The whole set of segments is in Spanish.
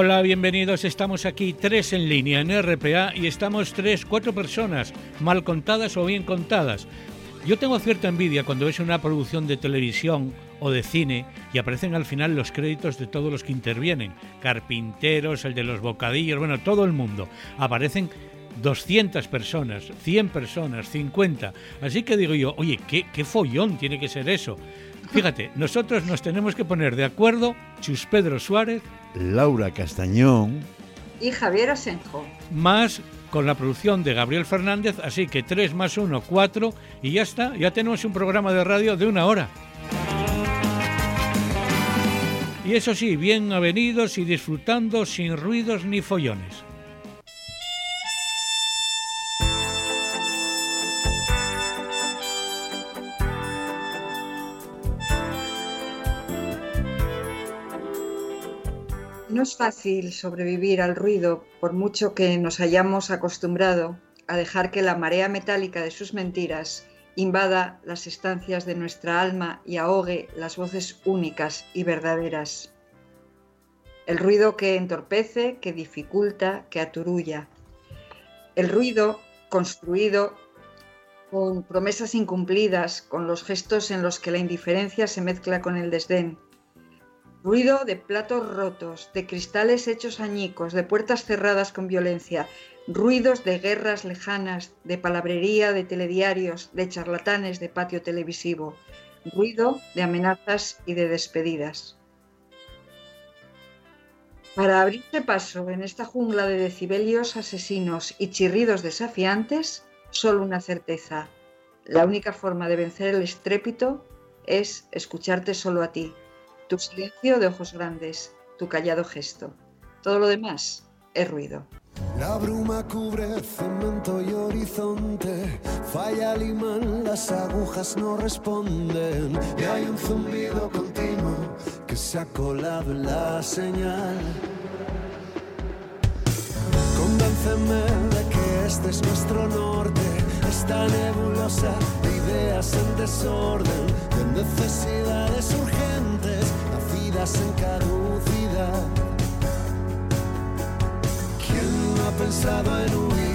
Hola, bienvenidos. Estamos aquí tres en línea en RPA y estamos tres, cuatro personas, mal contadas o bien contadas. Yo tengo cierta envidia cuando ves una producción de televisión o de cine y aparecen al final los créditos de todos los que intervienen. Carpinteros, el de los bocadillos, bueno, todo el mundo. Aparecen 200 personas, 100 personas, 50. Así que digo yo, oye, ¿qué, qué follón tiene que ser eso? Fíjate, nosotros nos tenemos que poner de acuerdo, Chus Pedro Suárez, Laura Castañón y Javier Asenjo. Más con la producción de Gabriel Fernández, así que 3 más 1, 4 y ya está, ya tenemos un programa de radio de una hora. Y eso sí, bien avenidos y disfrutando sin ruidos ni follones. No es fácil sobrevivir al ruido por mucho que nos hayamos acostumbrado a dejar que la marea metálica de sus mentiras invada las estancias de nuestra alma y ahogue las voces únicas y verdaderas. El ruido que entorpece, que dificulta, que aturulla. El ruido construido con promesas incumplidas, con los gestos en los que la indiferencia se mezcla con el desdén Ruido de platos rotos, de cristales hechos añicos, de puertas cerradas con violencia, ruidos de guerras lejanas, de palabrería de telediarios, de charlatanes de patio televisivo, ruido de amenazas y de despedidas. Para abrirse paso en esta jungla de decibelios asesinos y chirridos desafiantes, solo una certeza. La única forma de vencer el estrépito es escucharte solo a ti, tu silencio de ojos grandes, tu callado gesto. Todo lo demás es ruido. La bruma cubre cemento y horizonte, falla el imán, las agujas no responden y hay un zumbido continuo que se ha colado en la señal. Convénceme de que este es nuestro norte, esta nebulosa de ideas en desorden, de necesidades urgentes en caducidad. ¿Quién no ha pensado en huir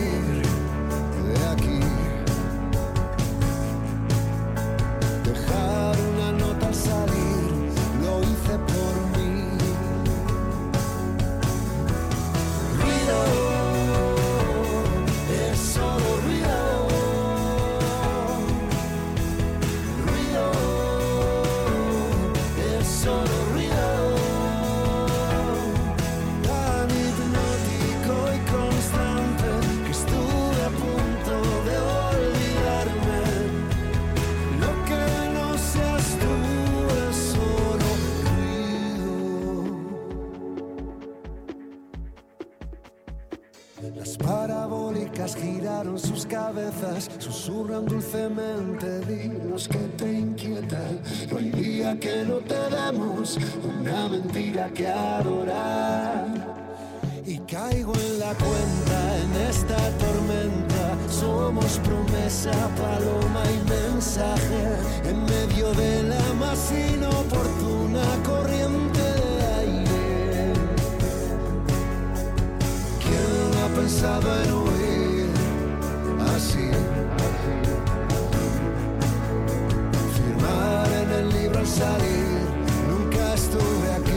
sus cabezas, susurran dulcemente, dinos que te inquietan. No hay día que no te demos una mentira que adorar. Y caigo en la cuenta en esta tormenta. Somos promesa, paloma y mensaje en medio de la más inoportuna corriente de aire. ¿Quién ha pensado en huir? Salir, nunca estuve aquí.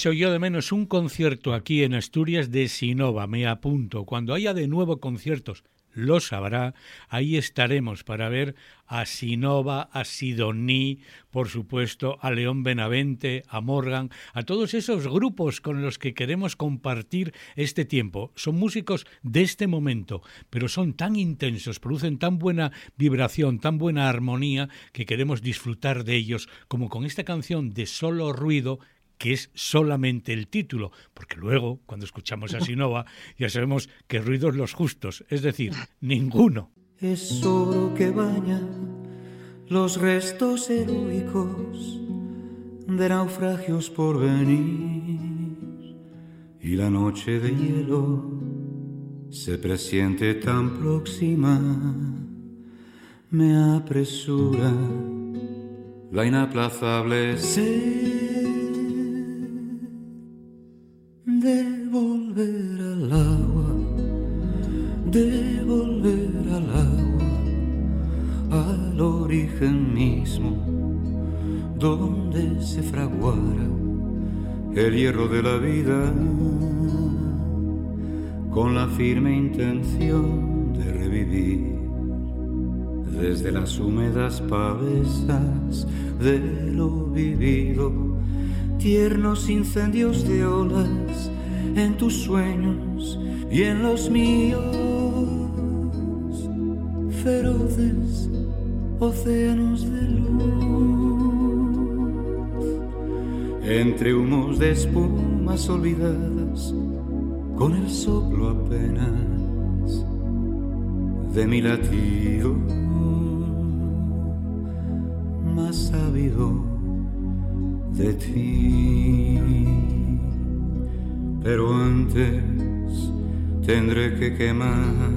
Hecho yo de menos un concierto aquí en Asturias de Sinova, me apunto. Cuando haya de nuevo conciertos, lo sabrá, ahí estaremos para ver a Sinova, a Sidoní, por supuesto, a León Benavente, a Morgan, a todos esos grupos con los que queremos compartir este tiempo. Son músicos de este momento, pero son tan intensos, producen tan buena vibración, tan buena armonía, que queremos disfrutar de ellos, como con esta canción de solo ruido que es solamente el título, porque luego, cuando escuchamos a Sinova, ya sabemos que ruidos los justos, es decir, ninguno. Es oro que baña los restos heroicos de naufragios por venir y la noche de hielo se presiente tan próxima, me apresura la inaplazable de se fraguara el hierro de la vida, con la firme intención de revivir desde las húmedas pavesas de lo vivido tiernos incendios de olas en tus sueños y en los míos, feroces océanos de luz, entre humos de espumas olvidadas, con el soplo apenas de mi latido más sabido de ti. Pero antes tendré que quemar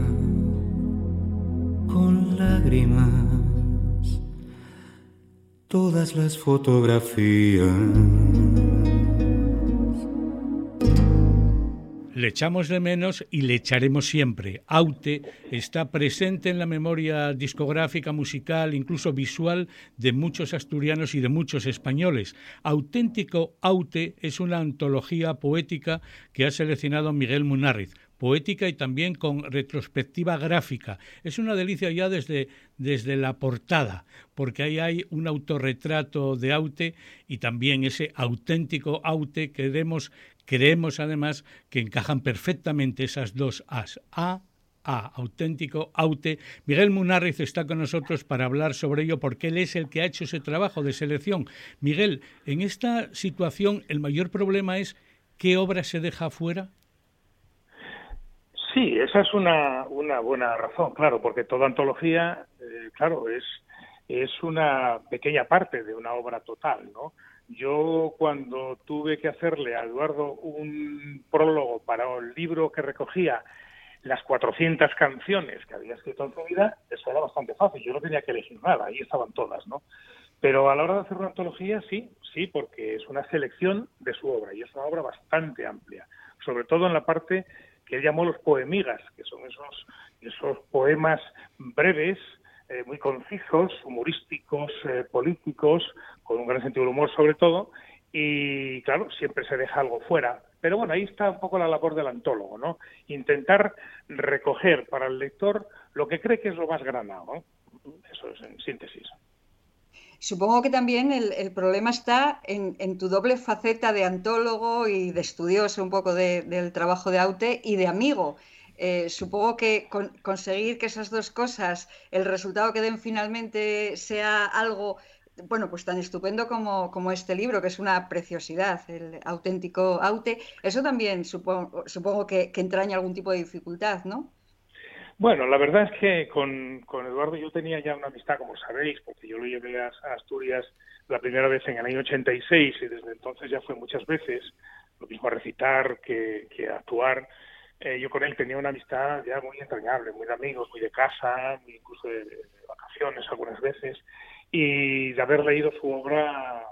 con lágrimas todas las fotografías le echamos de menos y le echaremos siempre. Aute está presente en la memoria discográfica, musical, incluso visual de muchos asturianos y de muchos españoles. Auténtico Aute es una antología poética que ha seleccionado Miguel Munárriz poética y también con retrospectiva gráfica. Es una delicia ya desde, desde la portada, porque ahí hay un autorretrato de Aute y también ese auténtico Aute que vemos Creemos además que encajan perfectamente esas dos As. A, A, auténtico, aute. Miguel Munárriz está con nosotros para hablar sobre ello porque él es el que ha hecho ese trabajo de selección. Miguel, en esta situación el mayor problema es qué obra se deja fuera. Sí, esa es una, una buena razón, claro, porque toda antología, eh, claro, es, es una pequeña parte de una obra total, ¿no? Yo cuando tuve que hacerle a Eduardo un prólogo para un libro que recogía las 400 canciones que había escrito en su vida, eso era bastante fácil. Yo no tenía que elegir nada, ahí estaban todas, ¿no? Pero a la hora de hacer una antología, sí, sí, porque es una selección de su obra y es una obra bastante amplia, sobre todo en la parte que él llamó los poemigas, que son esos, esos poemas breves, eh, muy concisos, humorísticos, eh, políticos, con un gran sentido del humor sobre todo, y claro, siempre se deja algo fuera. Pero bueno, ahí está un poco la labor del antólogo, ¿no? Intentar recoger para el lector lo que cree que es lo más granado, Eso es en síntesis. Supongo que también el, problema está en, tu doble faceta de antólogo y de estudioso un poco del trabajo de Aute y de amigo. Eh, supongo que conseguir que esas dos cosas, el resultado que den finalmente sea algo, bueno, pues tan estupendo como, como este libro, que es una preciosidad, el auténtico Aute, eso también supongo, supongo que, entraña algún tipo de dificultad, ¿no? Bueno, la verdad es que con, con, Eduardo yo tenía ya una amistad, como sabéis, porque yo lo llevé a, Asturias la primera vez en el año 86 y desde entonces ya fue muchas veces, lo mismo a recitar que, que a actuar. Eh, yo con él tenía una amistad ya muy entrañable, muy de amigos, muy de casa, incluso de, vacaciones algunas veces, y de haber leído su obra,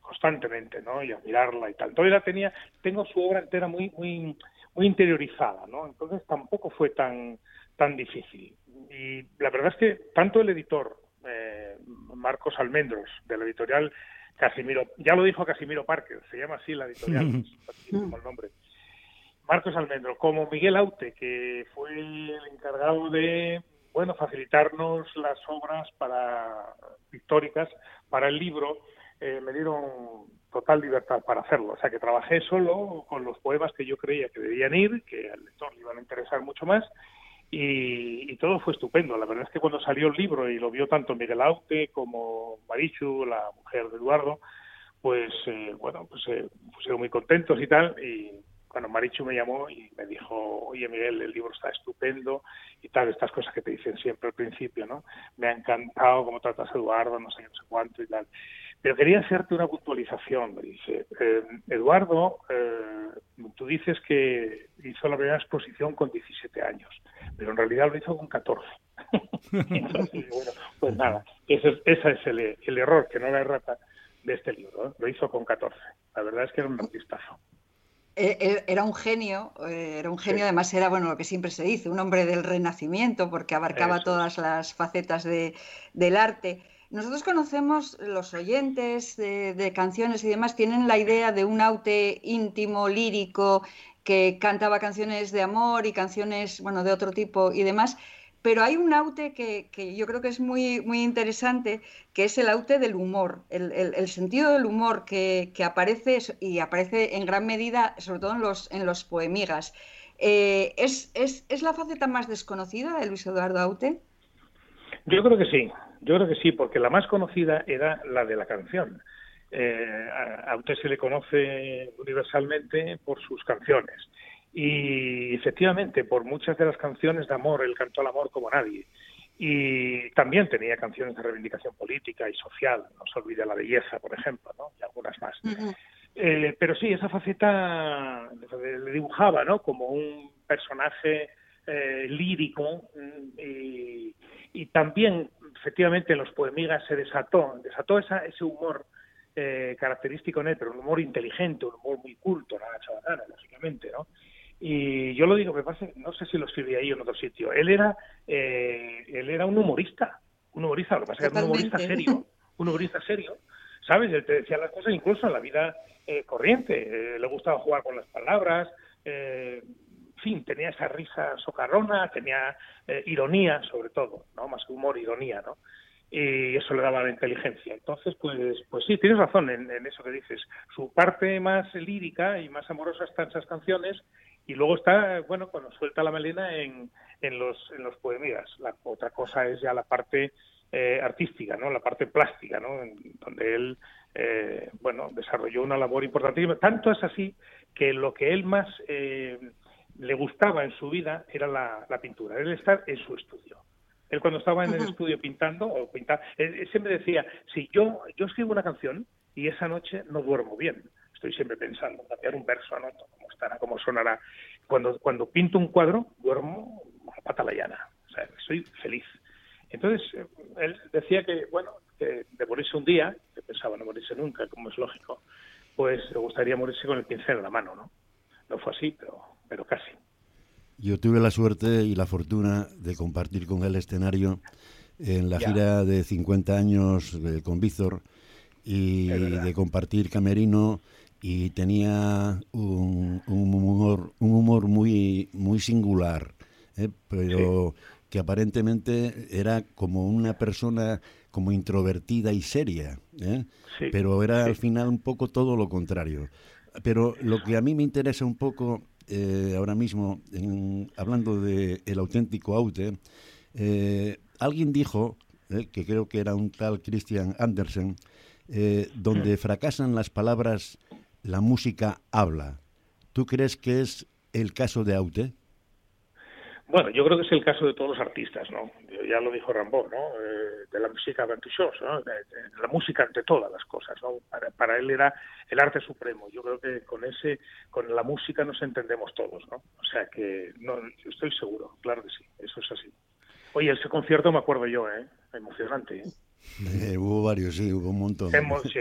constantemente, ¿no? Y admirarla y tal. Entonces la tenía, tengo su obra entera muy, muy, muy interiorizada, ¿no? Entonces tampoco fue tan, tan difícil. Y la verdad es que tanto el editor, eh, Marcos Almendros, de la editorial Casimiro, ya lo dijo Casimiro Parker, se llama así la editorial, el nombre. Marcos Almendros, como Miguel Aute, que fue el encargado de bueno facilitarnos las obras para históricas para el libro, eh, me dieron total libertad para hacerlo. O sea que trabajé solo con los poemas que yo creía que debían ir, que al lector le iban a interesar mucho más, y, todo fue estupendo. La verdad es que cuando salió el libro y lo vio tanto Miguel Aute como Marichu, la mujer de Eduardo, pues eh, bueno, pues se pusieron muy contentos y tal, y bueno, Marichu me llamó y me dijo, oye Miguel, el libro está estupendo y tal, estas cosas que te dicen siempre al principio, ¿no? Me ha encantado cómo tratas a Eduardo, no sé, no sé cuánto y tal. Pero quería hacerte una puntualización, me dice. Eh, Eduardo, eh, tú dices que hizo la primera exposición con 17 años, pero en realidad lo hizo con 14. Entonces, bueno, pues nada, ese, ese es el, el, error, que no la errata de este libro. ¿eh? Lo hizo con 14. La verdad es que era un artistazo. Era un genio, era un genio, además era bueno lo que siempre se dice, un hombre del renacimiento, porque abarcaba todas las facetas de, del arte. Nosotros conocemos, los oyentes de, canciones y demás, tienen la idea de un aute íntimo, lírico, que cantaba canciones de amor y canciones, bueno, de otro tipo y demás. Pero hay un aute que, yo creo que es muy, muy interesante, que es el aute del humor, el, sentido del humor que, aparece y aparece en gran medida, sobre todo en los, en los poemigas. Eh, ¿es, es, ¿Es la faceta más desconocida de Luis Eduardo Aute? Yo creo que sí, yo creo que sí, porque la más conocida era la de la canción. Eh, se le conoce universalmente por sus canciones. Y efectivamente, por muchas de las canciones de amor, él cantó al amor como nadie. Y también tenía canciones de reivindicación política y social, no se olvide la belleza, por ejemplo, ¿no? y algunas más. Eh, pero sí, esa faceta le dibujaba ¿no? como un personaje eh, lírico y, y también efectivamente en los poemigas se desató, desató esa, ese humor eh, característico en él, pero un humor inteligente, un humor muy culto, nada chavalana, lógicamente, ¿no? Y yo lo digo, me parece, no sé si lo escribí ahí o en otro sitio, él era, eh, él era un humorista, un humorista, lo que pasa es que era un humorista serio, un humorista serio, ¿sabes? Él te decía las cosas incluso en la vida eh, corriente, le gustaba jugar con las palabras, fin, tenía esa risa socarrona, tenía eh, ironía sobre todo, ¿no? Más que humor, ironía, ¿no? Y eso le daba la inteligencia. Entonces, pues, pues sí, tienes razón en, eso que dices. Su parte más lírica y más amorosa está en esas canciones y luego está, bueno, cuando suelta la melena en, en los, en los poemías. La otra cosa es ya la parte eh, artística, ¿no? La parte plástica, ¿no? donde él, eh, bueno, desarrolló una labor importantísima. Tanto es así que lo que él más le gustaba en su vida era la, pintura, él estar en su estudio. Él cuando estaba en el estudio pintando, o pintar, él, siempre decía, si yo, yo escribo una canción y esa noche no duermo bien, estoy siempre pensando, cambiar un verso, ¿no? cómo estará, cómo sonará. Cuando, cuando pinto un cuadro, duermo a pata la llana, o sea, soy feliz. Entonces, eh, él decía que, bueno, que de morirse un día, que pensaba no morirse nunca, como es lógico, pues le gustaría morirse con el pincel en la mano, ¿no? No fue así, pero pero casi. Yo tuve la suerte y la fortuna de compartir con él escenario en la gira de 50 años con Víctor y de compartir camerino y tenía un, humor un humor muy muy singular ¿eh? pero que aparentemente era como una persona como introvertida y seria ¿eh? pero era al final un poco todo lo contrario. Pero lo que a mí me interesa un poco eh, ahora mismo, hablando de el auténtico Aute, alguien dijo, que creo que era un tal Christian Andersen, donde fracasan las palabras, la música habla. ¿Tú crees que es el caso de Aute? Bueno, yo creo que es el caso de todos los artistas, ¿no? Ya lo dijo Rambo, ¿no? Eh, de la música ¿no? De, la música ante todas las cosas, ¿no? Para, él era el arte supremo. Yo creo que con ese, con la música nos entendemos todos, ¿no? O sea que, no, estoy seguro, claro que sí, eso es así. Oye, ese concierto me acuerdo yo, ¿eh? Emocionante, ¿eh? Eh, hubo varios, sí, hubo un montón. Hemos, sí,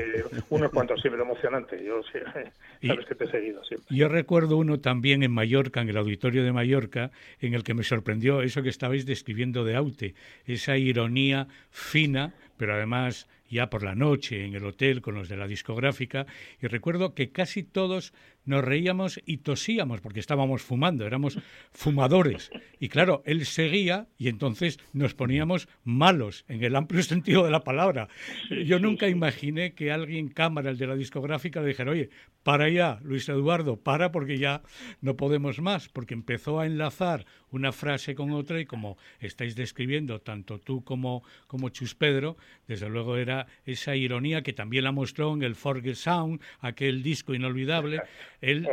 unos cuantos, sí, pero emocionante. Yo sí, sabes que te he seguido siempre. Yo recuerdo uno también en Mallorca, en el auditorio de Mallorca, en el que me sorprendió eso que estabais describiendo de Aute, esa ironía fina, pero además ya por la noche en el hotel con los de la discográfica, y recuerdo que casi todos nos reíamos y tosíamos porque estábamos fumando, éramos fumadores. Y claro, él seguía y entonces nos poníamos malos, en el amplio sentido de la palabra. Yo nunca imaginé que alguien, cámara, el de la discográfica, le dijera, oye, para ya, Luis Eduardo, para porque ya no podemos más, porque empezó a enlazar una frase con otra y como estáis describiendo tanto tú como, como Chus Pedro, desde luego era esa ironía que también la mostró en el Forget Sound, aquel disco inolvidable. Él,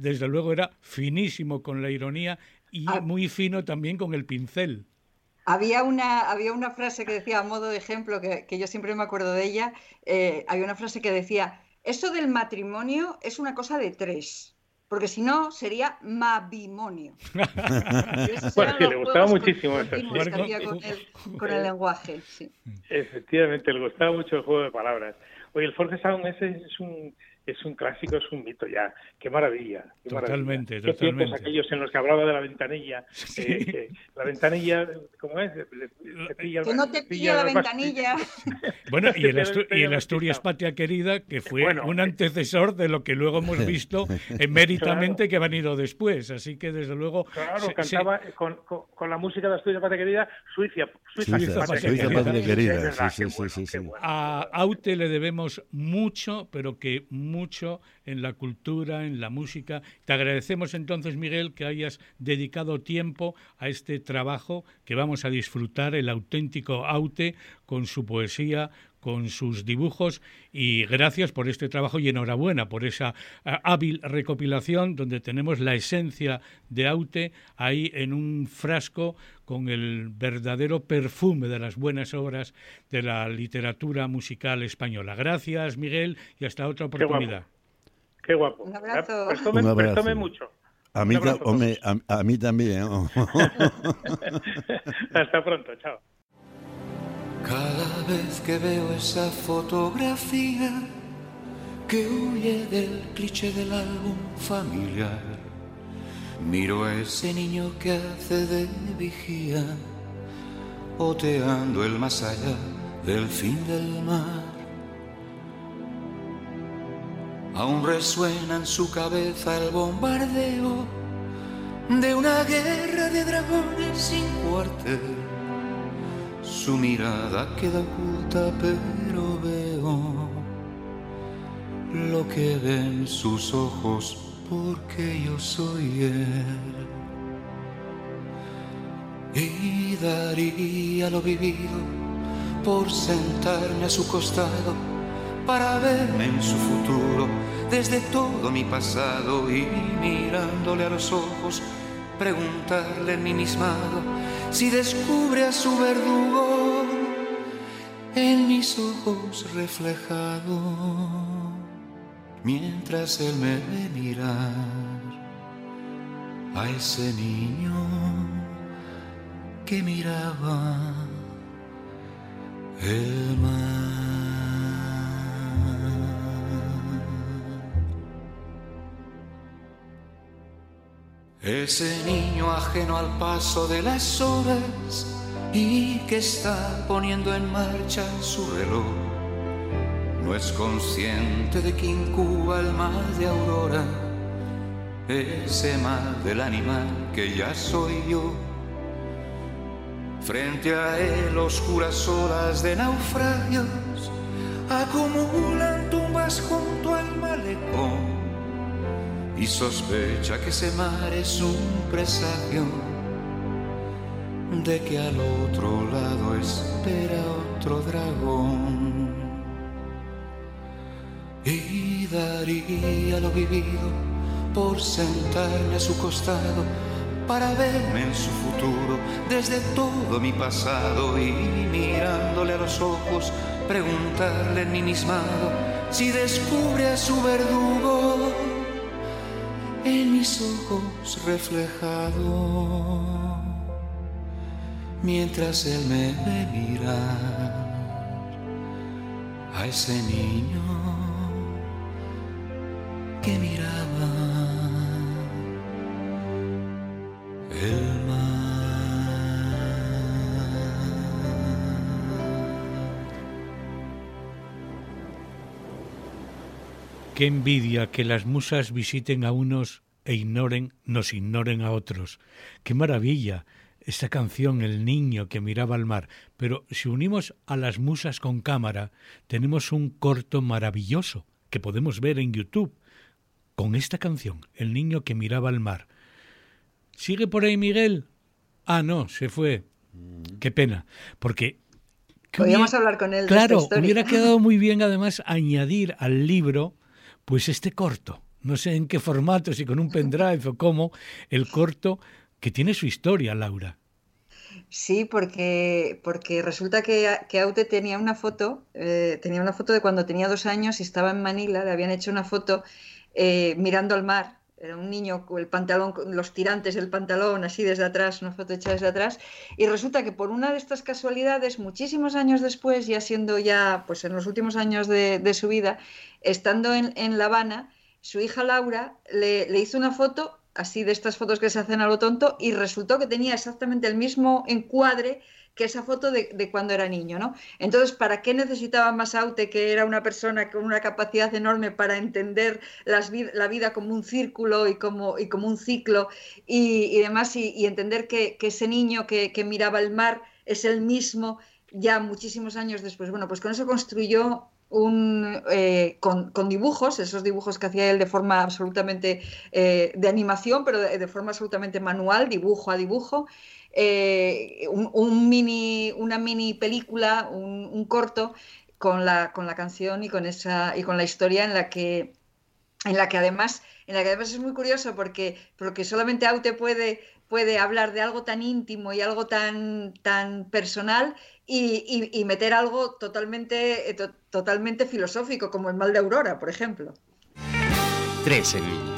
desde, luego, era finísimo con la ironía y ah. muy fino también con el pincel. Había una, había una frase que decía, a modo de ejemplo, que, yo siempre me acuerdo de ella, eh, había una frase que decía, eso del matrimonio es una cosa de tres, porque si no sería mabimonio. pues le gustaba muchísimo eso. Con, el, lenguaje. Sí. Efectivamente, le gustaba mucho el juego de palabras. Oye, el Forge Sound ese es un, es un clásico, es un mito ya. Qué maravilla. totalmente, Qué totalmente. aquellos en los que hablaba de la ventanilla. Eh, la ventanilla, ¿cómo es? que no te pilla la ventanilla. bueno, y el, Asturias Patria Querida, que fue un antecesor de lo que luego hemos visto eméritamamente que ha venido después. Así que, desde luego... Claro, cantaba Con, con, la música de Asturias Patria Querida, Suiza, Suiza, Suiza, Patria, Querida. Sí, sí, sí, A Aute le debemos mucho, pero que mucho en la cultura, en la música. Te agradecemos entonces, Miguel, que hayas dedicado tiempo a este trabajo que vamos a disfrutar, el auténtico Aute, con su poesía, con sus dibujos y gracias por este trabajo y enhorabuena por esa ah, hábil recopilación donde tenemos la esencia de Aute ahí en un frasco con el verdadero perfume de las buenas obras de la literatura musical española. Gracias, Miguel, y hasta otra oportunidad. Qué guapo. Un abrazo. Pues tome, Un abrazo. Pues mucho. A mí, a, mí también. Hasta pronto, chao. Cada vez que veo esa fotografía que huye del cliché del álbum familiar, miro a ese niño que hace de vigía, oteando el más allá del fin del mar. Aún resuena en su cabeza el bombardeo de una guerra de dragones sin cuartel. Su mirada queda oculta, pero veo lo que ven sus ojos porque yo soy él. Y daría lo vivido por sentarme a su costado para verme en su futuro desde todo mi pasado y mirándole a los ojos, preguntarle en mi mismado si descubre a su verdugo en mis ojos reflejado, mientras él me ve mirar a ese niño que miraba el mar. Ese niño ajeno al paso de las horas y que está poniendo en marcha su reloj, no es consciente de que incuba el mal de aurora, ese mal del animal que ya soy yo. Frente a él oscuras olas de naufragios acumulan tumbas junto al malecón y sospecha que ese mar es un presagio de que al otro lado espera otro dragón. Y daría lo vivido por sentarme a su costado para verme en su futuro desde todo mi pasado y mirándole a los ojos preguntarle en mi mismado si descubre a su verdugo en mis ojos reflejado mientras él me ve a ese niño que miraba. El Qué envidia que las musas visiten a unos e ignoren, nos ignoren a otros. Qué maravilla esta canción, El niño que miraba al mar. Pero si unimos a las musas con cámara, tenemos un corto maravilloso que podemos ver en YouTube con esta canción, El niño que miraba al mar. ¿Sigue por ahí Miguel? Ah, no, se fue. Qué pena, porque Podríamos hablar con él. Claro, hubiera quedado muy bien además añadir al libro pues este corto, no sé en qué formato, si con un pendrive o cómo, el corto que tiene su historia, Laura. Sí, porque, porque resulta que, que Aute tenía una foto, eh, tenía una foto de cuando tenía dos años y estaba en Manila, le habían hecho una foto eh, mirando al mar era un niño con el pantalón, los tirantes del pantalón, así desde atrás, una foto hecha desde atrás, y resulta que por una de estas casualidades, muchísimos años después, ya siendo ya, pues en los últimos años de, su vida, estando en, La Habana, su hija Laura le, le hizo una foto, así de estas fotos que se hacen a lo tonto, y resultó que tenía exactamente el mismo encuadre que esa foto de, cuando era niño, ¿no? Entonces, ¿para qué necesitaba Masaute, que era una persona con una capacidad enorme para entender la vida como un círculo y como, y como un ciclo y, demás, y, entender que, ese niño que, miraba el mar es el mismo ya muchísimos años después? Bueno, pues con eso construyó un, eh, con, dibujos, esos dibujos que hacía él de forma absolutamente eh, de animación, pero de, forma absolutamente manual, dibujo a dibujo, eh, un, mini, una mini película, un, corto con la, con la canción y con, esa, y con la historia en la que, en la que además en la que además es muy curioso porque, porque solamente Aute puede, puede hablar de algo tan íntimo y algo tan, tan personal y, meter algo totalmente, eh, totalmente filosófico, como el mal de Aurora, por ejemplo. Tres en sin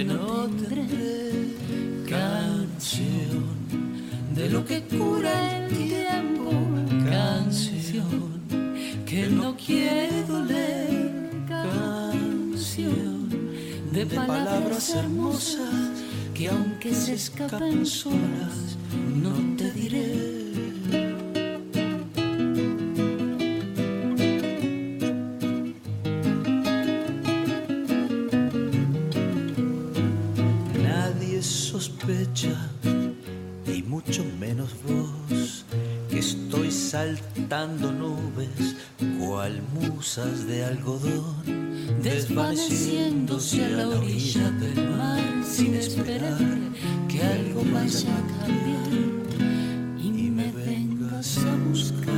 que no tendré, canción de lo que cura el tiempo, canción que no quiero leer canción de palabras hermosas que aunque se escapen solas estoy saltando nubes cual musas de algodón, desvaneciéndose a la orilla del mar sin esperar que algo vaya a cambiar y me vengas a buscar.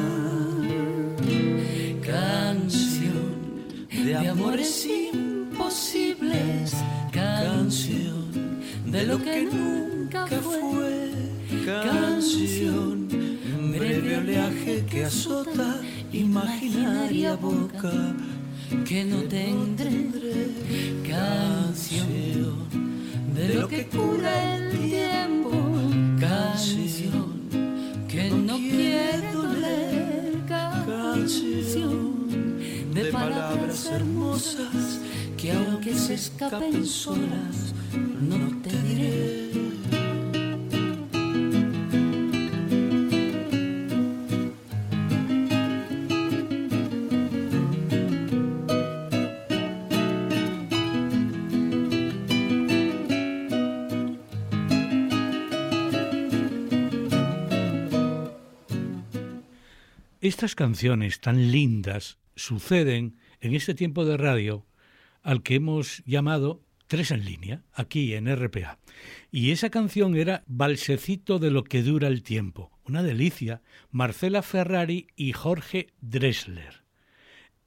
Canción de amores imposibles, canción de lo que nunca fue, canción leve oleaje que azota imaginaria boca que no tendré canción de lo que cura el tiempo canción que no quiere doler canción de palabras hermosas que aunque se escapen solas no te diré Estas canciones tan lindas suceden en este tiempo de radio al que hemos llamado Tres en línea, aquí en RPA. Y esa canción era Balsecito de lo que dura el tiempo, una delicia, Marcela Ferrari y Jorge Dressler.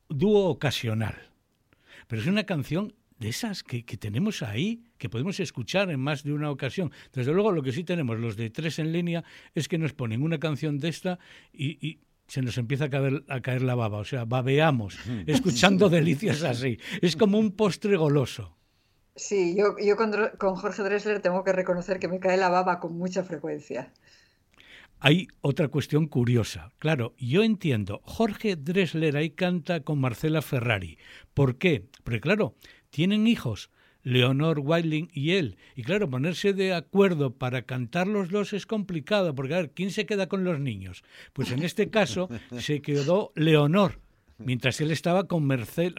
Dúo ocasional. Pero es una canción de esas que, tenemos ahí, que podemos escuchar en más de una ocasión. Desde luego, lo que sí tenemos los de tres en línea es que nos ponen una canción de esta y se nos empieza a caer, a caer la baba, o sea, babeamos escuchando delicias así. Es como un postre goloso. Sí, yo, yo con, con, Jorge Dressler tengo que reconocer que me cae la baba con mucha frecuencia. Hay otra cuestión curiosa. Claro, yo entiendo, Jorge Dressler ahí canta con Marcela Ferrari. ¿Por qué? Porque claro, tienen hijos, Leonor Wilding y él. Y claro, ponerse de acuerdo para cantar los dos es complicado, porque a ver, ¿quién se queda con los niños? Pues en este caso se quedó Leonor, mientras él estaba con,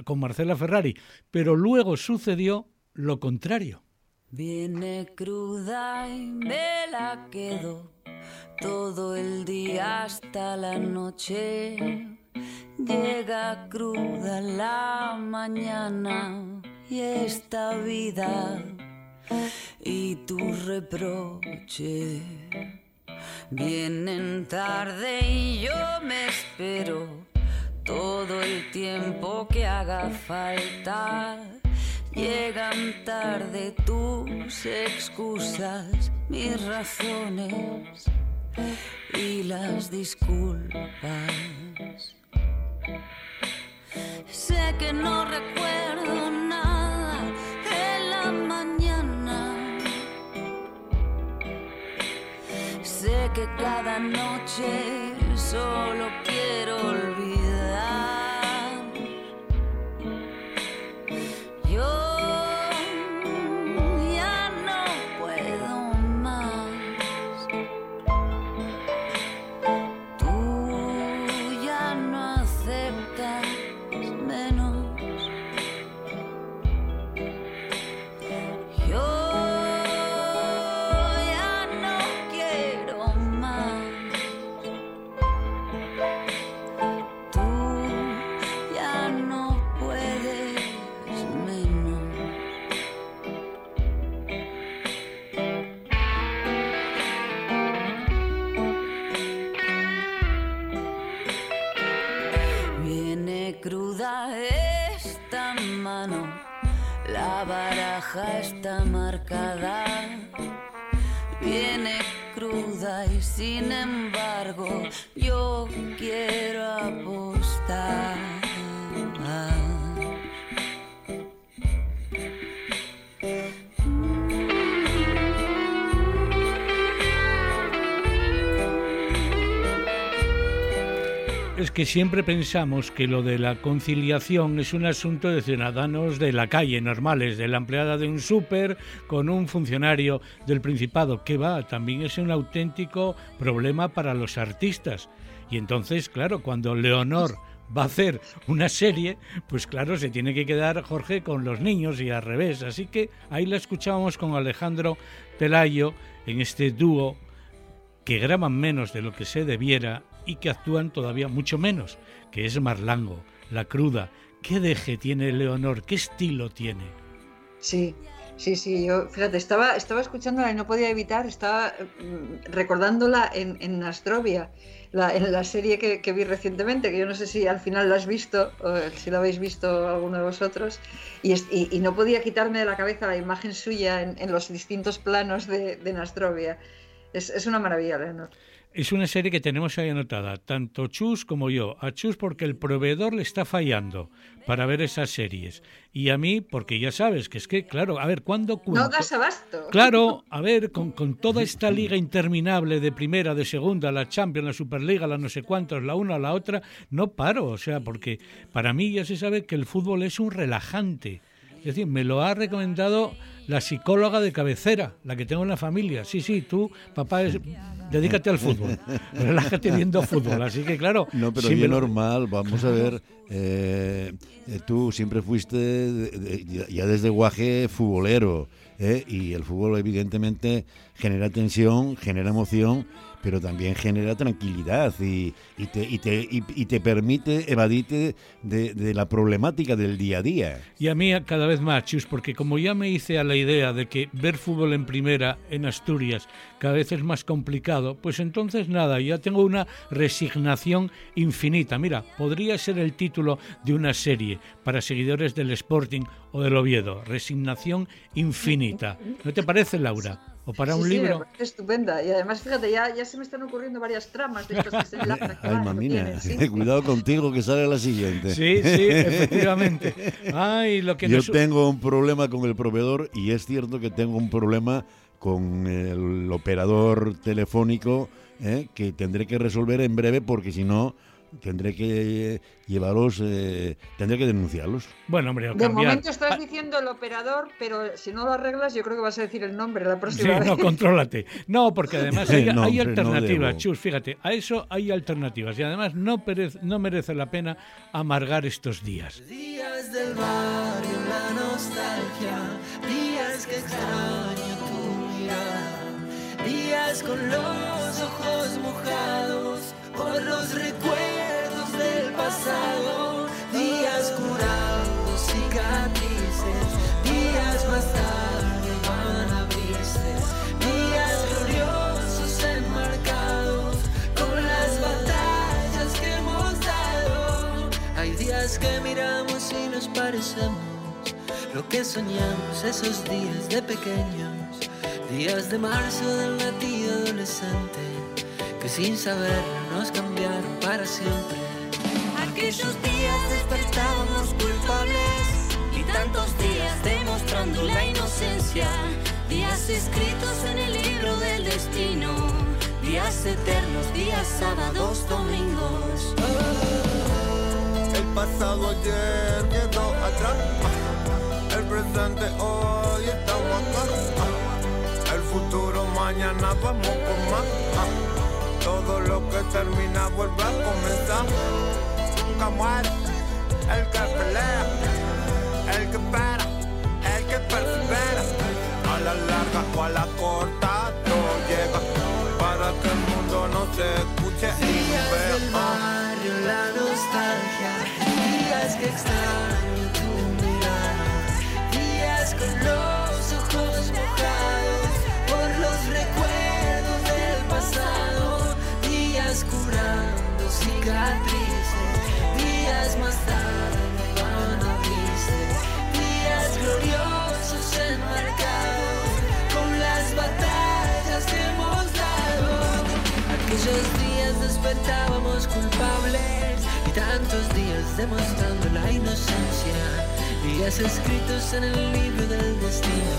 con Marcela Ferrari. Pero luego sucedió lo contrario. Viene cruda y me la quedo todo el día hasta la noche. Llega cruda la mañana y esta vida y tu reproche vienen tarde y yo me espero todo el tiempo que haga falta. Llegan tarde tus excusas, mis razones y las disculpas. Sé que no recuerdo nada Sé que cada noche solo quiero. Que siempre pensamos que lo de la conciliación es un asunto de ciudadanos de la calle, normales, de la empleada de un súper con un funcionario del Principado, que va, también es un auténtico problema para los artistas. Y entonces, claro, cuando Leonor va a hacer una serie, pues claro, se tiene que quedar Jorge con los niños y al revés. Así que ahí la escuchábamos con Alejandro Pelayo en este dúo que graban menos de lo que se debiera y que actúan todavía mucho menos, que es Marlango, La Cruda. ¿Qué deje tiene Leonor? ¿Qué estilo tiene? Sí, sí, sí, yo, fíjate, estaba, estaba escuchándola y no podía evitar, estaba mm, recordándola en, en Astrovia, en la serie que, vi recientemente, que yo no sé si al final la has visto, o si la habéis visto alguno de vosotros, y, y, no podía quitarme de la cabeza la imagen suya en, los distintos planos de, de Nastrovia. Es, es una maravilla, Leonor. Es una serie que tenemos ahí anotada, tanto Chus como yo. A Chus porque el proveedor le está fallando para ver esas series. Y a mí porque ya sabes que es que, claro, a ver, ¿cuándo No das abasto. Claro, a ver, con, con, toda esta liga interminable de primera, de segunda, la Champions, la Superliga, la no sé cuántos, la una, la otra, no paro. O sea, porque para mí ya se sabe que el fútbol es un relajante Es decir, me lo ha recomendado la psicóloga de cabecera, la que tengo en la familia. Sí, sí, tú, papá, es, dedícate al fútbol, relájate viendo fútbol. Así que, claro. No, pero es normal, vamos a ver. Eh, eh, tú siempre fuiste, ya desde guaje, futbolero. ¿eh? y el fútbol, evidentemente, genera tensión, genera emoción pero también genera tranquilidad y, y, te, y, te, y, te permite evadirte de, de, la problemática del día a día. Y a mí cada vez más, Chus, porque como ya me hice a la idea de que ver fútbol en primera en Asturias cada vez es más complicado, pues entonces nada, ya tengo una resignación infinita. Mira, podría ser el título de una serie para seguidores del Sporting o del Oviedo, Resignación infinita. ¿No te parece, Laura? O para un libro. Sí, estupenda. Y además, fíjate, ya, ya se me están ocurriendo varias tramas de estas que se enlazan. Ay, mamina, cuidado contigo que sale la siguiente. Sí, sí, efectivamente. Ay, lo que Yo tengo un problema con el proveedor y es cierto que tengo un problema con el operador telefónico ¿eh? que tendré que resolver en breve porque si no tendré que llevarlos, eh, tendré que denunciarlos. Bueno, hombre, De momento estás ah. diciendo el operador, pero si no lo arreglas, yo creo que vas a decir el nombre la próxima sí, no, contrólate. No, porque además hay, alternativas, Chus, fíjate, a eso hay alternativas y además no, no merece la pena amargar estos días. Días del barrio, la nostalgia, días que extraño tu mirada, días con los ojos mojados Que miramos y nos parecemos lo que soñamos esos días de pequeños, días de marzo del latido adolescente sin saber nos cambiaron para siempre. Aquellos días despertábamos culpables y tantos días demostrando la inocencia. Días escritos en el libro del destino. Días eternos, días sábados, domingos. El pasado ayer quedó atrás. El presente hoy estamos acá. El futuro mañana vamos por más. Todo lo que termina vuelve a comenzar. Nunca muere el que pelea, el que espera, el que persevera. A la larga o a la corta todo llega para que el mundo no se escuche y no vea. Barrio, la nostalgia, extraño tu mirada, días con los ojos mojados por los recuerdos del pasado. Curando cicatrices, días más tarde van a días gloriosos enmarcados con las batallas que hemos dado. Aquellos días despertábamos culpables tantos días demostrando la inocencia, días escritos en el libro del destino,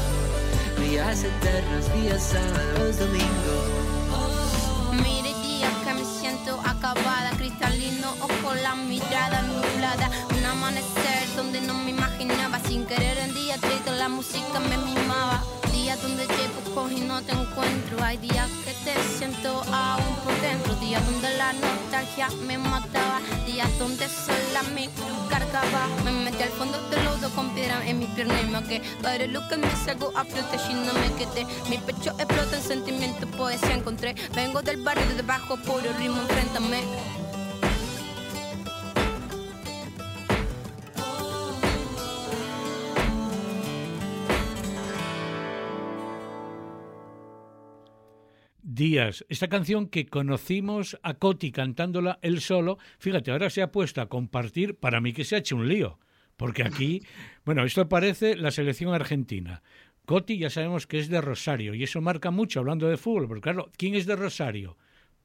días eternos, días sábados, domingos. acabada, cristalino, ojo, la mirada nublada, un amanecer donde no me imaginaba, sin querer en día triste la música me mimaba, días donde llevo y no te encuentro, hay días que te siento aún por dentro, días donde la nostalgia me mataba, días donde sola me cargaba, me metí al fondo del lodo con piedra en mi pierna y me que para lo que me salgo a flote y no me quedé, mi pecho explota en sentimiento, poesía encontré, vengo del barrio de debajo, puro ritmo, enfréntame. Días. Esta canción que conocimos a Coti cantándola él solo, fíjate, ahora se ha puesto a compartir, para mí que se ha hecho un lío, porque aquí, bueno, esto parece la selección argentina. Coti ya sabemos que es de Rosario y eso marca mucho hablando de fútbol, porque claro, ¿quién es de Rosario?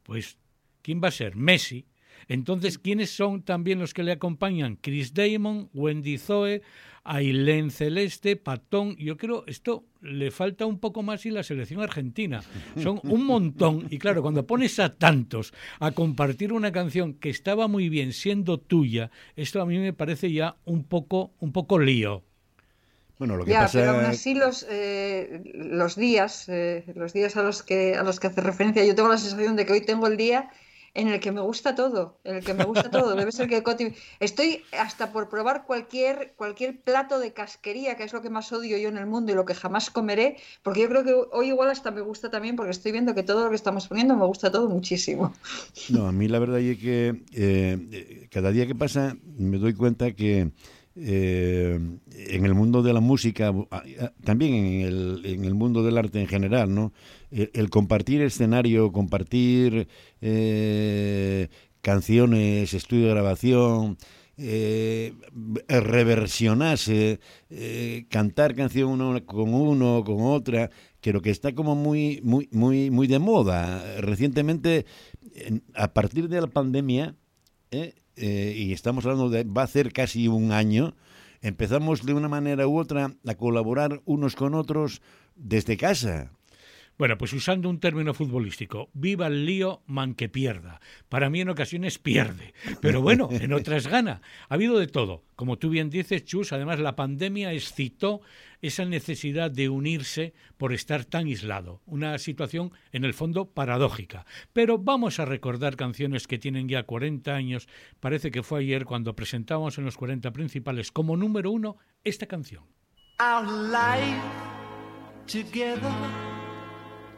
Pues, ¿quién va a ser? Messi. Entonces, ¿quiénes son también los que le acompañan? Chris Damon, Wendy Zoe, Ailén Celeste, Patón. Yo creo esto le falta un poco más y la selección argentina. Son un montón. Y claro, cuando pones a tantos a compartir una canción que estaba muy bien siendo tuya, esto a mí me parece ya un poco, un poco lío. Bueno, lo que Ya, pasa pero aún así los, eh, los días, eh, los días a los que a los que hace referencia, yo tengo la sensación de que hoy tengo el día en el que me gusta todo, en el que me gusta todo. Debe ser que Estoy hasta por probar cualquier, cualquier plato de casquería, que es lo que más odio yo en el mundo y lo que jamás comeré, porque yo creo que hoy igual hasta me gusta también, porque estoy viendo que todo lo que estamos poniendo me gusta todo muchísimo. No, a mí la verdad es que eh, eh, cada día que pasa me doy cuenta que eh, en el mundo de la música, ah, ah, también en el, en el mundo del arte en general, ¿no? El, compartir escenario, compartir eh, canciones, estudio de grabación, eh, reversionarse, eh, cantar canción uno con uno, con otra, creo que está como muy, muy, muy, muy de moda. Recientemente, en- a partir de la pandemia, eh, y estamos hablando de, va a ser casi un año, empezamos de una manera u otra a colaborar unos con otros desde casa. Bueno, pues usando un término futbolístico, viva el lío, man que pierda. Para mí en ocasiones pierde, pero bueno, en otras gana. Ha habido de todo. Como tú bien dices, Chus, además la pandemia excitó esa necesidad de unirse por estar tan aislado. Una situación, en el fondo, paradójica. Pero vamos a recordar canciones que tienen ya 40 años. Parece que fue ayer cuando presentamos en los 40 principales como número uno esta canción. Our life together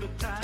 took time.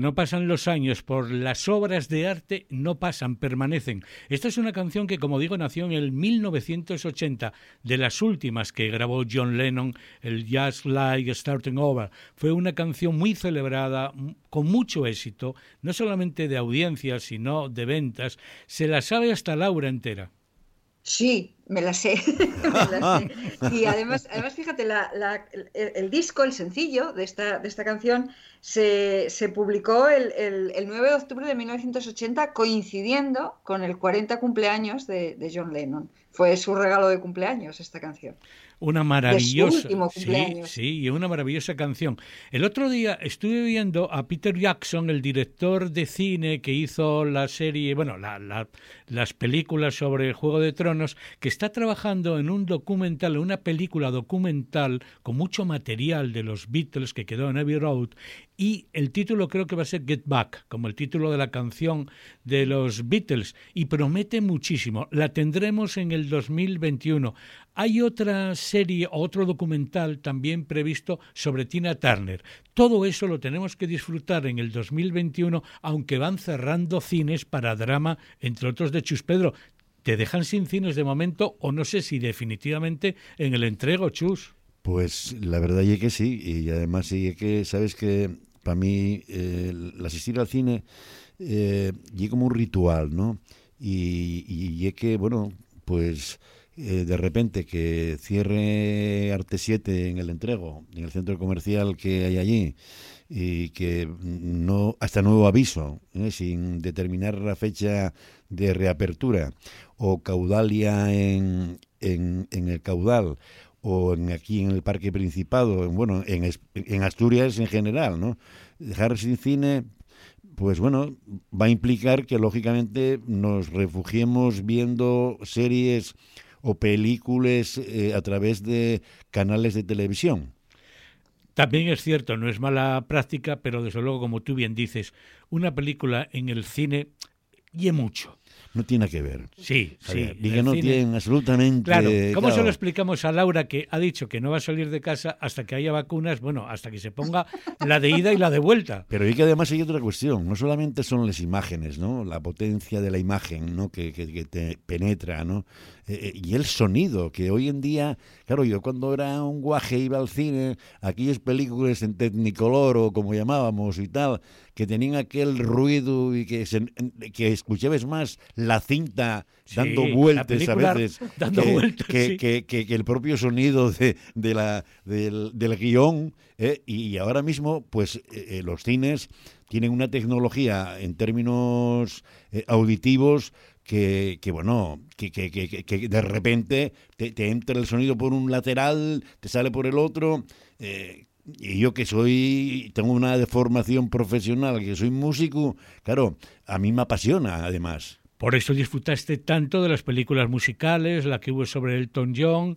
No pasan los años, por las obras de arte no pasan, permanecen. Esta es una canción que, como digo, nació en el 1980, de las últimas que grabó John Lennon, el Just Like Starting Over. Fue una canción muy celebrada, con mucho éxito, no solamente de audiencia, sino de ventas. Se la sabe hasta Laura entera. Sí, me la sé. Y además, además fíjate, el, disco, el sencillo de esta, de esta canción se, publicó el, 9 de octubre de 1980 coincidiendo con el 40 cumpleaños de, de John Lennon. Fue su regalo de cumpleaños esta canción una maravillosa sí, sí, una maravillosa canción. El otro día estuve viendo a Peter Jackson, el director de cine que hizo la serie, bueno, las películas sobre Juego de Tronos, que está trabajando en un documental, una película documental con mucho material de los Beatles que quedó en Abbey Road y el título creo que va a ser Get Back, como el título de la canción de los Beatles, y promete muchísimo. La tendremos en el 2021. Hay otra serie, otro documental también previsto sobre Tina Turner. Todo eso lo tenemos que disfrutar en el 2021, aunque van cerrando cines para drama, entre otros de Chus Pedro. ¿Te dejan sin cines de momento o no sé si definitivamente en el entrego, Chus? Pues la verdad es que sí, y además sí que sabes que para mí el asistir al cine eh, como un ritual, ¿no? Y, y, que, bueno, pues eh, de repente que cierre Arte 7 en el entrego, en el centro comercial que hay allí, y que no hasta nuevo aviso, ¿eh? sin determinar la fecha de reapertura, o caudalia en, en, en el caudal, o en, aquí en el Parque Principado, bueno, en, en Asturias en general, ¿no? Dejar sin cine, pues bueno, va a implicar que lógicamente nos refugiemos viendo series o películas eh, a través de canales de televisión. También es cierto, no es mala práctica, pero desde luego, como tú bien dices, una película en el cine y mucho no tiene que ver. Sí, sí. y que no tienen absolutamente. Claro, ¿cómo se lo explicamos a Laura que ha dicho que no va a salir de casa hasta que haya vacunas? Bueno, hasta que se ponga la de ida y la de vuelta. Pero y que además hay otra cuestión. No solamente son las imágenes, ¿no? La potencia de la imagen, ¿no? Que, que, te penetra, ¿no? Eh, eh, y el sonido, que hoy en día, claro, yo cuando era un guaje iba al cine, aquellas películas en Technicolor o como llamábamos y tal, que tenían aquel ruido y que, que escuchabas más la cinta dando vueltas a veces dando que, vueltas, que, que, el propio sonido de, de la, del, del guion. ¿eh? Y ahora mismo, pues eh, eh, los cines tienen una tecnología en términos auditivos que, que, bueno, que, que, que, de repente te, entra el sonido por un lateral, te sale por el otro. Eh, y yo que soy, tengo una deformación profesional, que soy músico, claro, a mí me apasiona además. Por eso disfrutaste tanto de las películas musicales, la que hubo sobre Elton John,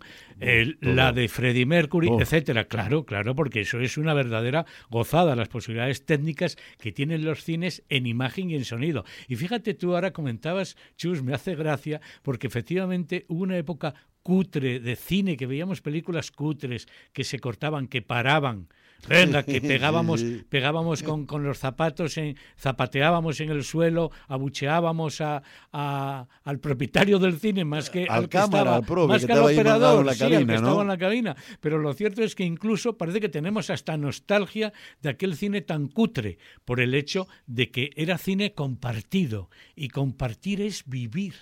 la de Freddie Mercury, etcétera. Claro, claro, porque eso es una verdadera gozada, las posibilidades técnicas que tienen los cines en imagen y en sonido. Y fíjate, tú ahora comentabas, Chus, me hace gracia, porque efectivamente hubo una época cutre de cine, que veíamos películas cutres que se cortaban, que paraban. Venga, que pegábamos, pegábamos con, con, los zapatos, en, zapateábamos en el suelo, abucheábamos a, al propietario del cine más que al, que estaba, más que, al operador, la cabina, estaba en la cabina. Pero lo cierto es que incluso parece que tenemos hasta nostalgia de aquel cine tan cutre, por el hecho de que era cine compartido. Y compartir es vivir.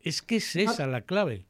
Es que es esa la clave.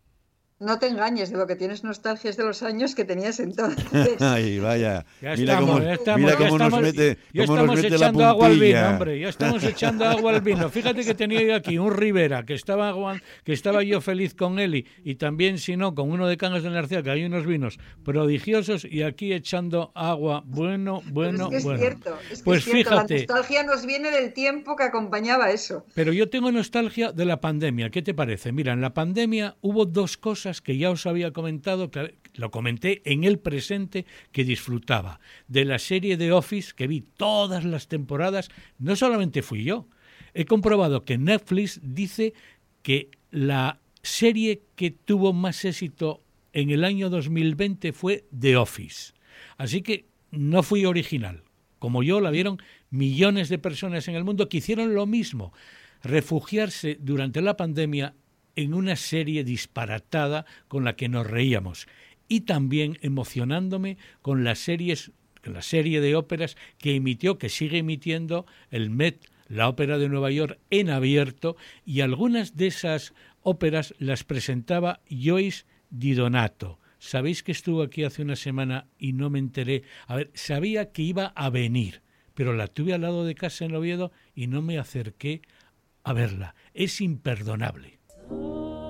No te engañes, de lo que tienes nostalgia es de los años que tenías entonces. Ay, vaya. Ya mira estamos, cómo, ya estamos, mira cómo nos mete, ya estamos echando agua al vino, hombre. Ya estamos echando agua al vino. Fíjate que tenía yo aquí un Rivera, que estaba, que estaba yo feliz con él y, y también, si no, con uno de Cangas de Narcía, que hay unos vinos prodigiosos y aquí echando agua. Bueno, bueno, es que es bueno. Cierto, es que pues es cierto, fíjate. La nostalgia nos viene del tiempo que acompañaba eso. Pero yo tengo nostalgia de la pandemia. ¿Qué te parece? Mira, en la pandemia hubo dos cosas que ya os había comentado, lo comenté en el presente, que disfrutaba. De la serie de Office, que vi todas las temporadas, no solamente fui yo, he comprobado que Netflix dice que la serie que tuvo más éxito en el año 2020 fue The Office. Así que no fui original. como yo, la vieron millones de personas en el mundo que hicieron lo mismo, refugiarse durante la pandemia en una serie disparatada con la que nos reíamos y también emocionándome con las series la serie de óperas que emitió, que sigue emitiendo el Met, la Ópera de Nueva York, en abierto, y algunas de esas óperas las presentaba Joyce Di Donato. Sabéis que estuvo aquí hace una semana y no me enteré. A ver, sabía que iba a venir, pero la tuve al lado de casa en Oviedo y no me acerqué a verla. Es imperdonable. Oh.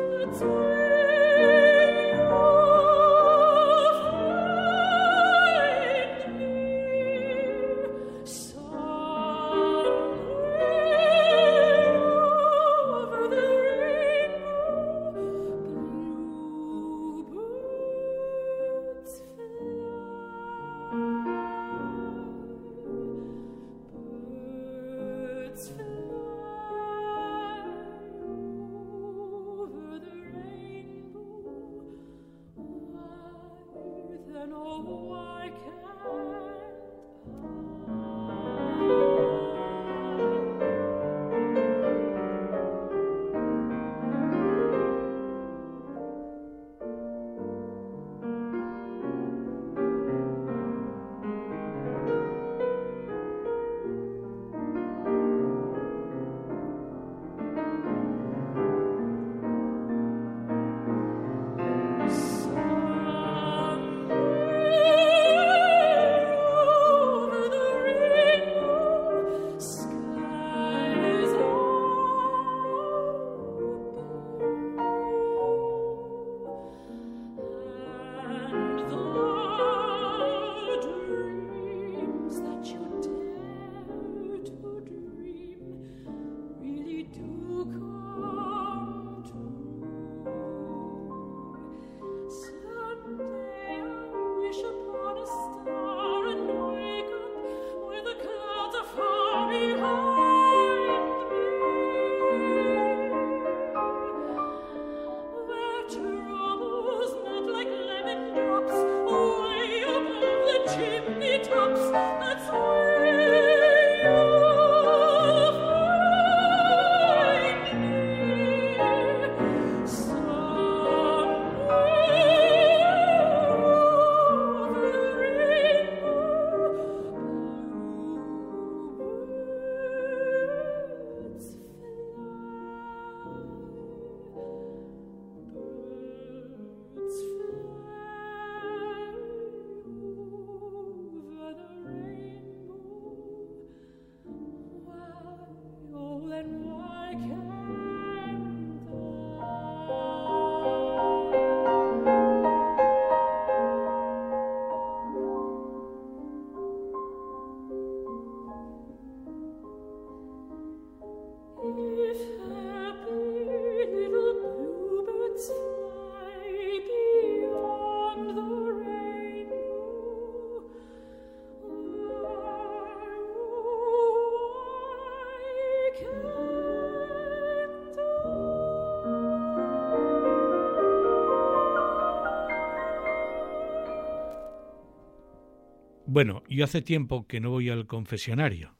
Bueno, yo hace tiempo que no voy al confesionario.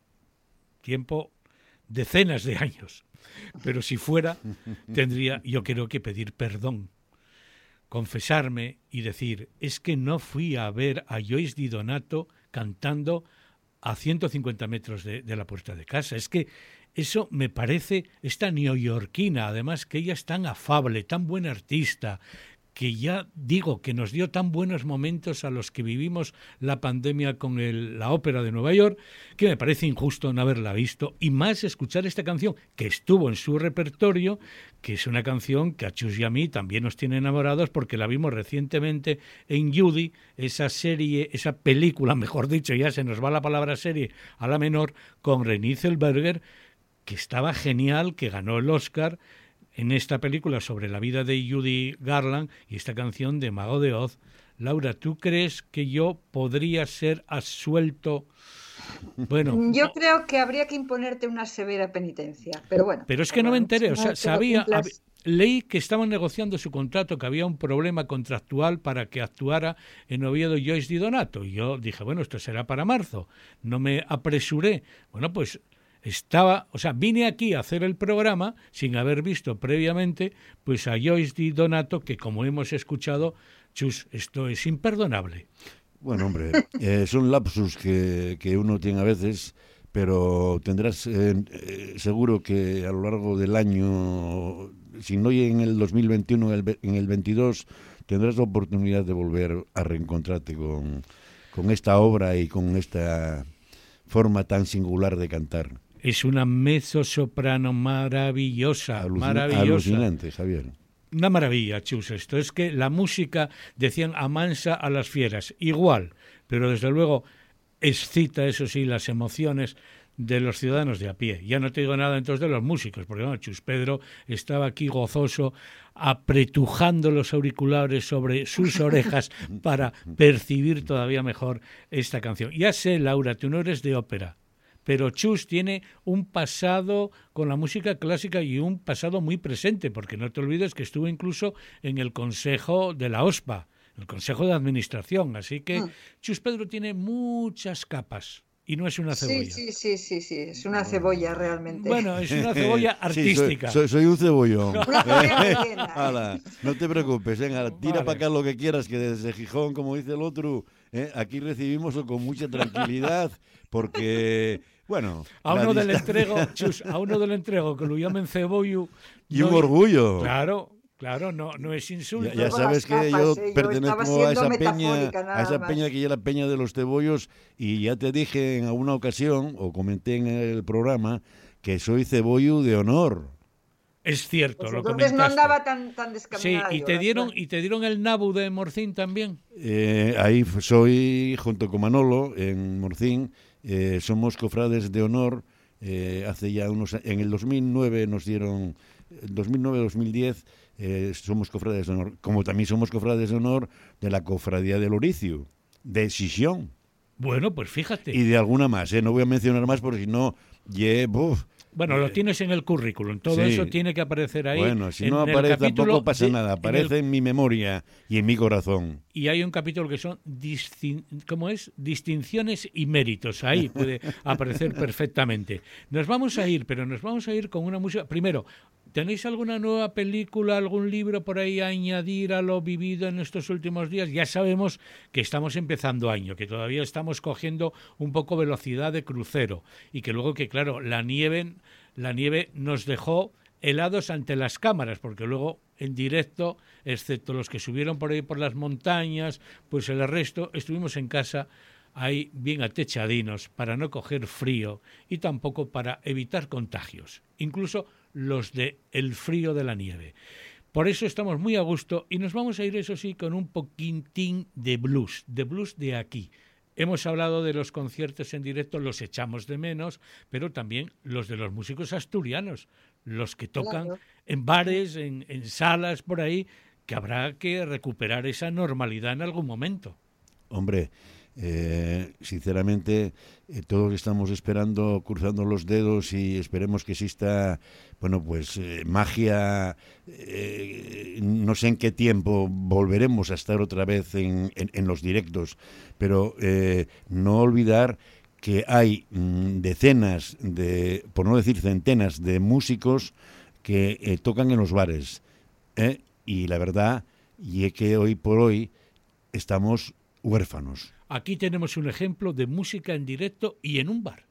Tiempo, decenas de años. Pero si fuera, tendría yo creo que pedir perdón, confesarme y decir, es que no fui a ver a Joyce Di Donato cantando a 150 metros de, de la puerta de casa. Es que eso me parece, esta neoyorquina, además que ella es tan afable, tan buena artista, que ya digo que nos dio tan buenos momentos a los que vivimos la pandemia con el, la ópera de Nueva York, que me parece injusto no haberla visto y más escuchar esta canción que estuvo en su repertorio, que es una canción que a Chus y a mí también nos tiene enamorados porque la vimos recientemente en Judy, esa serie, esa película, mejor dicho, ya se nos va la palabra serie a la menor, con Renée Zellweger, que estaba genial, que ganó el Oscar en esta película sobre la vida de Judy Garland y esta canción de Mago de Oz. Laura, ¿tú crees que yo podría ser asuelto? Bueno, yo creo que habría que imponerte una severa penitencia, pero bueno. Pero es que no me enteré, o sea, sabía, leí que estaban negociando su contrato, que había un problema contractual para que actuara en Oviedo Joyce Di Donato. Y yo dije, bueno, esto será para marzo. No me apresuré. Bueno, pues estaba, o sea, vine aquí a hacer el programa sin haber visto previamente pues a Joyce Di Donato, que como hemos escuchado, chus, esto es imperdonable. Bueno, hombre, eh, son lapsus que, que, uno tiene a veces, pero tendrás eh, eh, seguro que a lo largo del año, si no en el 2021, en el, en el 22, tendrás la oportunidad de volver a reencontrarte con, con esta obra y con esta forma tan singular de cantar. Es una mezzo soprano maravillosa, maravillosa. Alucinante, Javier. Una maravilla, Chus, esto es que la música, decían, amansa a las fieras, igual, pero desde luego excita, eso sí, las emociones de los ciudadanos de a pie. Ya no te digo nada entonces de los músicos, porque bueno, Chus Pedro estaba aquí gozoso, apretujando los auriculares sobre sus orejas para percibir todavía mejor esta canción. Ya sé, Laura, tú no eres de ópera, pero Chus tiene un pasado con la música clásica y un pasado muy presente, porque no te olvides que estuvo incluso en el Consejo de la OSPA, el Consejo de Administración, así que mm. Chus Pedro tiene muchas capas. Y no es una cebolla. Sí, sí, sí, sí, es una cebolla realmente. Bueno, es una cebolla artística. soy, un cebollón. no te preocupes, venga, tira para acá lo que quieras, que desde Gijón, como dice el otro, ¿eh? aquí recibimos con mucha tranquilidad, porque bueno, a uno del entrego, chus, a uno del entrego que lo llamen cebollo. Y un orgullo. Claro, Claro, no, no es insulto. Ya, sabes que yo ¿eh? pertenezco a esa peña, a esa peña que ya la peña de los cebollos y ya te dije en alguna ocasión o comenté en el programa que soy cebollo de honor. Es cierto, pues lo entonces no andaba tan, tan descaminado. Sí, y te dieron y te dieron el nabu de Morcín también. Eh, ahí soy junto con Manolo en Morcín eh, somos cofrades de honor. Eh, hace ya unos en el 2009 nos dieron 2009-2010 eh, somos cofrades de honor, como también somos cofrades de honor de la cofradía del Oricio, de Sisión. Bueno, pues fíjate. Y de alguna más, no voy a mencionar más porque si no, yeah, bueno, lo tienes en el currículum, todo eso tiene que aparecer ahí. Bueno, si no aparece tampoco pasa nada, aparece en, mi memoria y en mi corazón. Y hay un capítulo que son, ¿cómo es? Distinciones y méritos, ahí puede aparecer perfectamente. Nos vamos a ir, pero nos vamos a ir con una música, primero, ¿Tenéis alguna nueva película, algún libro por ahí a añadir a lo vivido en estos últimos días? Ya sabemos que estamos empezando año, que todavía estamos cogiendo un poco velocidad de crucero y que luego que claro, la nieve, la nieve nos dejó helados ante las cámaras, porque luego en directo, excepto los que subieron por ahí por las montañas, pues el resto estuvimos en casa ahí bien atechadinos para no coger frío y tampoco para evitar contagios. Incluso los de el frío de la nieve. Por eso estamos muy a gusto y nos vamos a ir, eso sí, con un poquitín de blues, de blues de aquí. Hemos hablado de los conciertos en directo, los echamos de menos, pero también los de los músicos asturianos, los que tocan en bares, en, en salas por ahí, que habrá que recuperar esa normalidad en algún momento. Hombre, Eh, sinceramente, eh, todos estamos esperando, cruzando los dedos y esperemos que exista, bueno, pues eh, magia. no sé en qué tiempo volveremos a estar otra vez en, en los directos, pero no olvidar que hay mm, decenas de, por no decir centenas, de músicos que tocan en los bares. Y la verdad, y es que hoy por hoy estamos huérfanos. Aquí tenemos un ejemplo de música en directo y en un bar.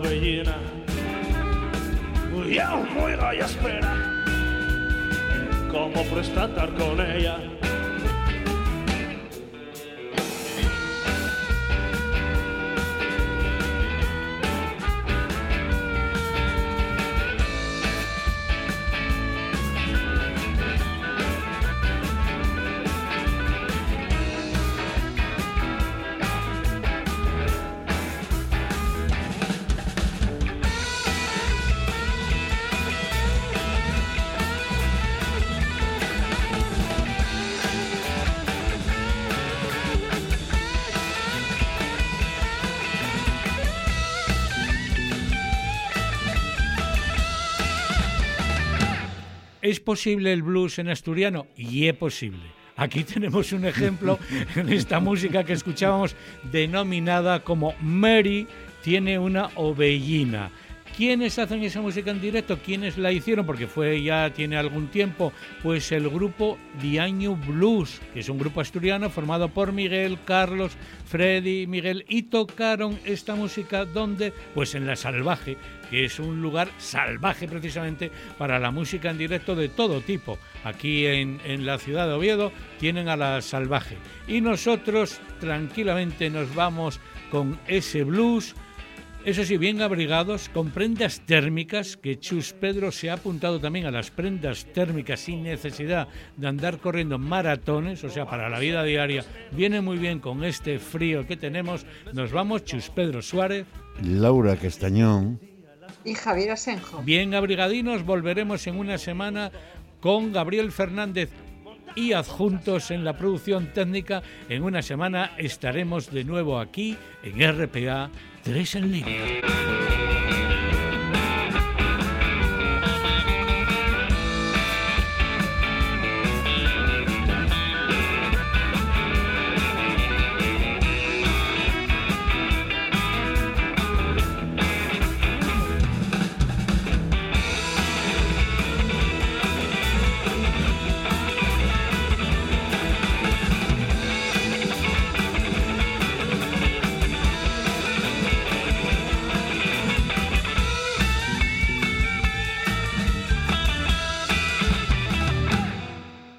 over here now. ¿Es posible el blues en asturiano? Y es posible. Aquí tenemos un ejemplo en esta música que escuchábamos denominada como Mary tiene una ovellina. ¿Quiénes hacen esa música en directo? ¿Quiénes la hicieron? Porque fue ya tiene algún tiempo. Pues el grupo Diaño Blues, que es un grupo asturiano formado por Miguel, Carlos, Freddy, Miguel, y tocaron esta música donde, pues en La Salvaje, que es un lugar salvaje precisamente para la música en directo de todo tipo. Aquí en, en la ciudad de Oviedo tienen a La Salvaje. Y nosotros tranquilamente nos vamos con ese blues eso sí, bien abrigados, con prendas térmicas, que Chus Pedro se ha apuntado también a las prendas térmicas sin necesidad de andar corriendo maratones, o sea, para la vida diaria, viene muy bien con este frío que tenemos. Nos vamos, Chus Pedro Suárez. Laura Castañón. Y Javier Asenjo. Bien abrigadinos, volveremos en una semana con Gabriel Fernández y adjuntos en la producción técnica. En una semana estaremos de nuevo aquí en RPA Tres en línea.